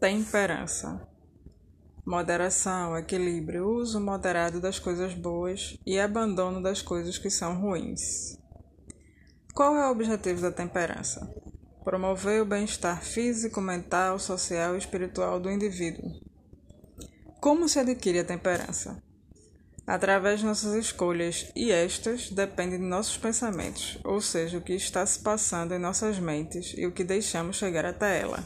Temperança. Moderação, equilíbrio, uso moderado das coisas boas e abandono das coisas que são ruins. Qual é o objetivo da temperança? Promover o bem-estar físico, mental, social e espiritual do indivíduo. Como se adquire a temperança? Através de nossas escolhas, e estas dependem de nossos pensamentos, ou seja, o que está se passando em nossas mentes e o que deixamos chegar até ela.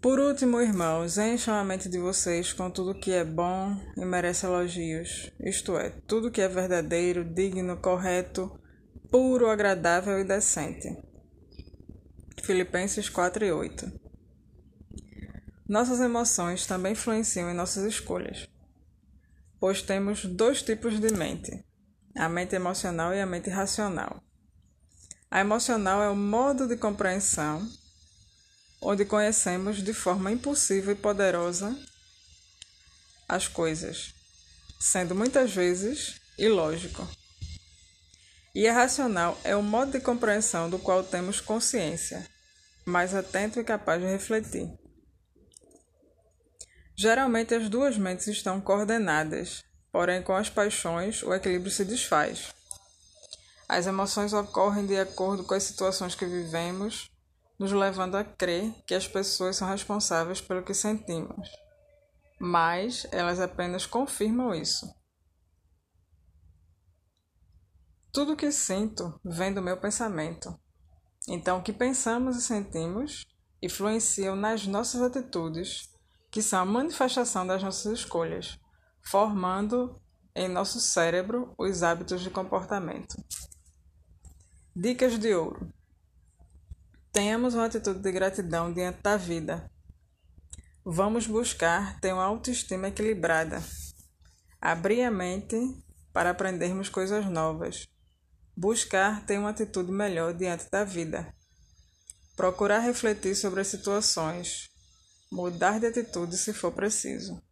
Por último, irmãos, encham a mente de vocês com tudo que é bom e merece elogios, isto é, tudo que é verdadeiro, digno, correto, puro, agradável e decente. Filipenses 4 e 8 Nossas emoções também influenciam em nossas escolhas, pois temos dois tipos de mente, a mente emocional e a mente racional. A emocional é o modo de compreensão onde conhecemos de forma impulsiva e poderosa as coisas, sendo muitas vezes ilógico. E a racional é o modo de compreensão do qual temos consciência, mais atento e capaz de refletir. Geralmente as duas mentes estão coordenadas, porém com as paixões o equilíbrio se desfaz. As emoções ocorrem de acordo com as situações que vivemos nos levando a crer que as pessoas são responsáveis pelo que sentimos, mas elas apenas confirmam isso. Tudo o que sinto vem do meu pensamento. Então, o que pensamos e sentimos influenciam nas nossas atitudes, que são a manifestação das nossas escolhas, formando em nosso cérebro os hábitos de comportamento. Dicas de ouro. Tenhamos uma atitude de gratidão diante da vida. Vamos buscar ter uma autoestima equilibrada. Abrir a mente para aprendermos coisas novas. Buscar ter uma atitude melhor diante da vida. Procurar refletir sobre as situações. Mudar de atitude se for preciso.